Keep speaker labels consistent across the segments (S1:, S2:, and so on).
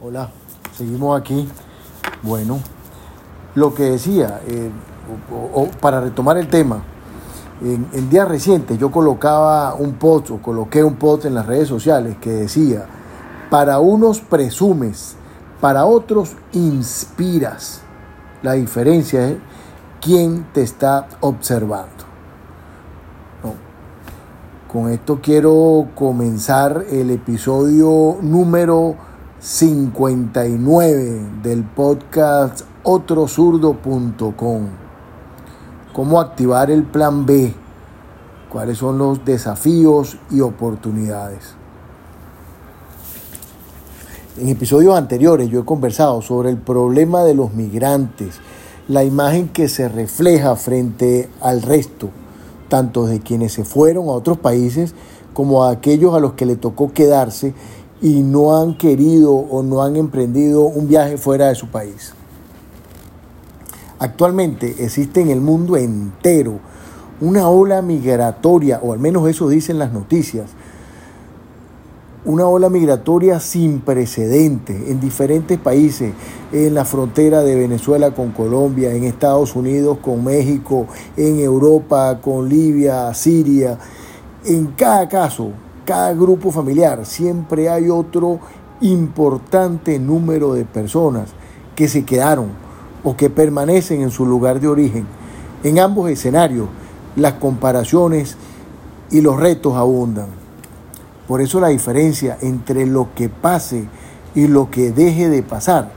S1: Hola, seguimos aquí. Bueno, lo que decía, eh, o- para retomar el tema, en, en días recientes yo colocaba un post o coloqué un post en las redes sociales que decía, para unos presumes, para otros inspiras. La diferencia es quién te está observando. Con esto quiero comenzar el episodio número 59 del podcast otrozurdo.com. Cómo activar el plan B. Cuáles son los desafíos y oportunidades. En episodios anteriores yo he conversado sobre el problema de los migrantes, la imagen que se refleja frente al resto, tanto de quienes se fueron a otros países como a aquellos a los que le tocó quedarse y no han querido o no han emprendido un viaje fuera de su país. Actualmente existe en el mundo entero una ola migratoria, o al menos eso dicen las noticias, una ola migratoria sin precedentes en diferentes países, en la frontera de Venezuela con Colombia, en Estados Unidos con México, en Europa con Libia, Siria. En cada caso, cada grupo familiar, siempre hay otro importante número de personas que se quedaron o que permanecen en su lugar de origen. En ambos escenarios, las comparaciones y los retos abundan. Por eso la diferencia entre lo que pase y lo que deje de pasar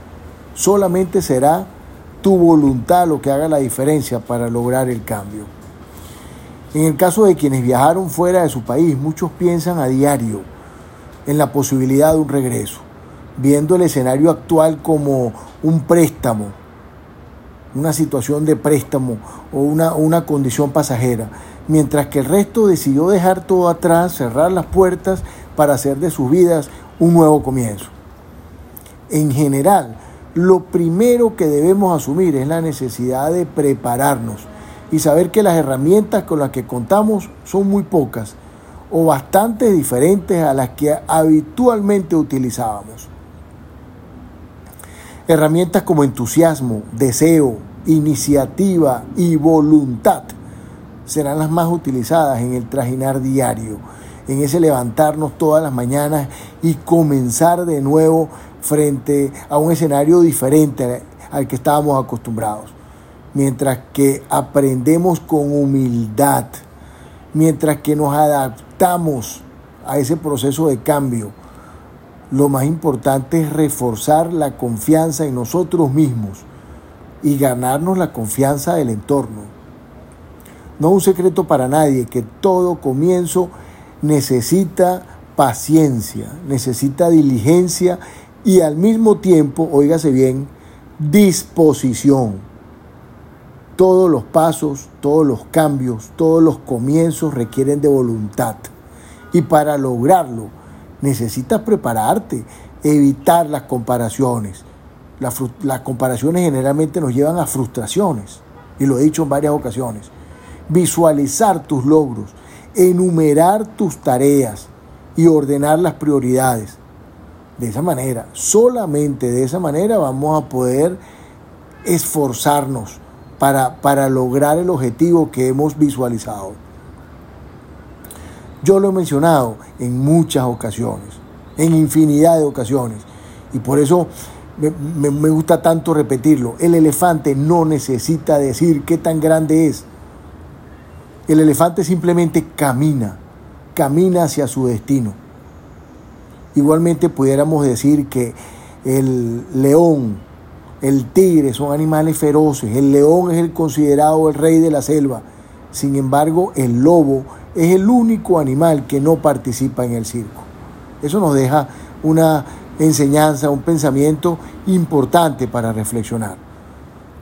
S1: solamente será tu voluntad lo que haga la diferencia para lograr el cambio. En el caso de quienes viajaron fuera de su país, muchos piensan a diario en la posibilidad de un regreso, viendo el escenario actual como un préstamo, una situación de préstamo o una, una condición pasajera, mientras que el resto decidió dejar todo atrás, cerrar las puertas para hacer de sus vidas un nuevo comienzo. En general, lo primero que debemos asumir es la necesidad de prepararnos y saber que las herramientas con las que contamos son muy pocas o bastante diferentes a las que habitualmente utilizábamos. Herramientas como entusiasmo, deseo, iniciativa y voluntad serán las más utilizadas en el trajinar diario, en ese levantarnos todas las mañanas y comenzar de nuevo frente a un escenario diferente al que estábamos acostumbrados. Mientras que aprendemos con humildad, mientras que nos adaptamos a ese proceso de cambio, lo más importante es reforzar la confianza en nosotros mismos y ganarnos la confianza del entorno. No es un secreto para nadie que todo comienzo necesita paciencia, necesita diligencia y al mismo tiempo, oígase bien, disposición. Todos los pasos, todos los cambios, todos los comienzos requieren de voluntad. Y para lograrlo, necesitas prepararte, evitar las comparaciones. Las, las, comparaciones generalmente nos llevan a frustraciones, y lo he dicho en varias ocasiones. Visualizar tus logros, enumerar tus tareas y ordenar las prioridades. De esa manera, solamente de esa manera vamos a poder esforzarnos para, para lograr el objetivo que hemos visualizado. Yo lo he mencionado en muchas ocasiones, en infinidad de ocasiones, y por eso me, me, me, gusta tanto repetirlo. El elefante no necesita decir qué tan grande es. El elefante simplemente camina, camina hacia su destino. Igualmente pudiéramos decir que el león, el tigre son animales feroces, el león es el considerado el rey de la selva. Sin embargo, el lobo es el único animal que no participa en el circo. Eso nos deja una enseñanza, un pensamiento importante para reflexionar.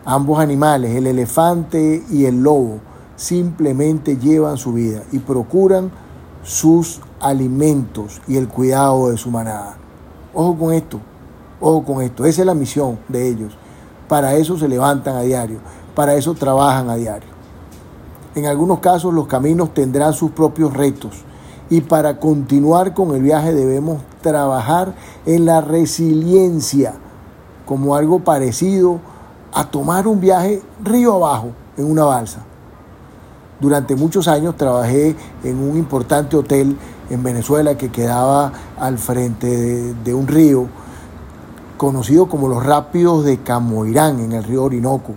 S1: Ambos animales, el elefante y el lobo, simplemente llevan su vida y procuran sus alimentos y el cuidado de su manada. Ojo con esto, ojo con esto, esa es la misión de ellos. Para eso se levantan a diario, para eso trabajan a diario. En algunos casos los caminos tendrán sus propios retos Y para continuar con el viaje debemos trabajar en la resiliencia como algo parecido a tomar un viaje río abajo en una balsa. Durante muchos años trabajé en un importante hotel en Venezuela que quedaba al frente de, un río conocido como los Rápidos de Camoirán en el río Orinoco.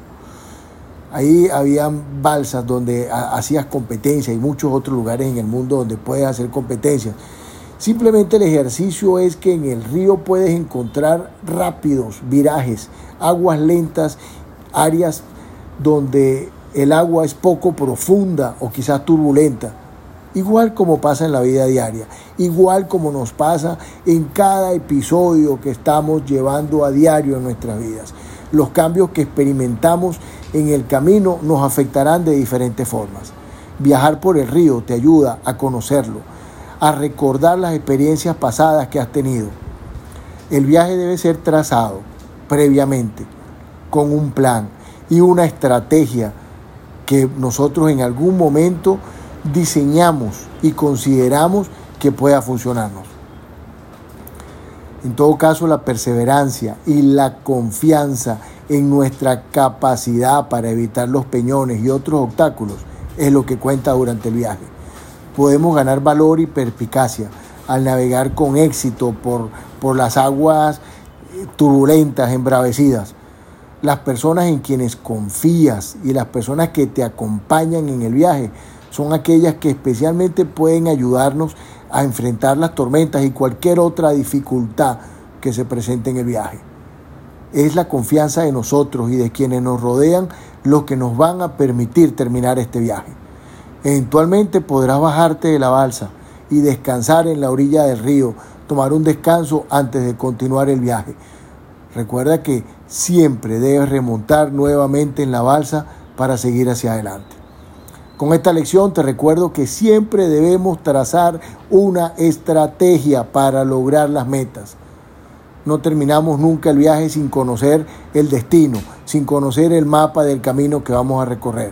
S1: Ahí habían balsas donde hacías competencia y muchos otros lugares en el mundo donde puedes hacer competencias. Simplemente el ejercicio es que en el río puedes encontrar rápidos, virajes, aguas lentas, áreas donde el agua es poco profunda o quizás turbulenta. Igual como pasa en la vida diaria, igual como nos pasa en cada episodio que estamos llevando a diario en nuestras vidas. Los cambios que experimentamos en el camino nos afectarán de diferentes formas. Viajar por el río te ayuda a conocerlo, a recordar las experiencias pasadas que has tenido. El viaje debe ser trazado previamente, con un plan y una estrategia que nosotros en algún momento diseñamos y consideramos que pueda funcionarnos. En todo caso, la perseverancia y la confianza en nuestra capacidad para evitar los peñones y otros obstáculos es lo que cuenta durante el viaje. Podemos ganar valor y perspicacia al navegar con éxito por, por las aguas turbulentas, embravecidas. Las personas en quienes confías y las personas que te acompañan en el viaje son aquellas que especialmente pueden ayudarnos a enfrentar las tormentas y cualquier otra dificultad que se presente en el viaje. Es la confianza de nosotros y de quienes nos rodean lo que nos van a permitir terminar este viaje. Eventualmente podrás bajarte de la balsa y descansar en la orilla del río, tomar un descanso antes de continuar el viaje. Recuerda que siempre debes remontar nuevamente en la balsa para seguir hacia adelante. Con esta lección te recuerdo que siempre debemos trazar una estrategia para lograr las metas. No terminamos nunca el viaje sin conocer el destino, sin conocer el mapa del camino que vamos a recorrer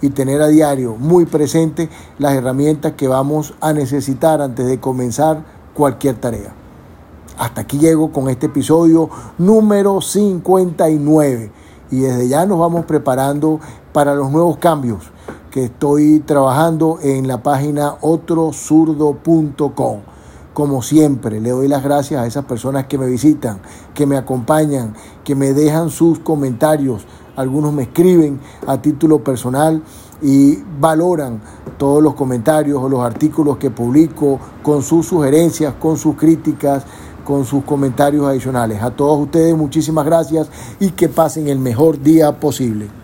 S1: y tener a diario muy presente las herramientas que vamos a necesitar antes de comenzar cualquier tarea. Hasta aquí llego con este episodio número 59 y desde ya nos vamos preparando para los nuevos cambios que estoy trabajando en la página otrosurdo.com. Como siempre, le doy las gracias a esas personas que me visitan, que me acompañan, que me dejan sus comentarios. Algunos me escriben a título personal y valoran todos los comentarios o los artículos que publico con sus sugerencias, con sus críticas, con sus comentarios adicionales. A todos ustedes muchísimas gracias y que pasen el mejor día posible.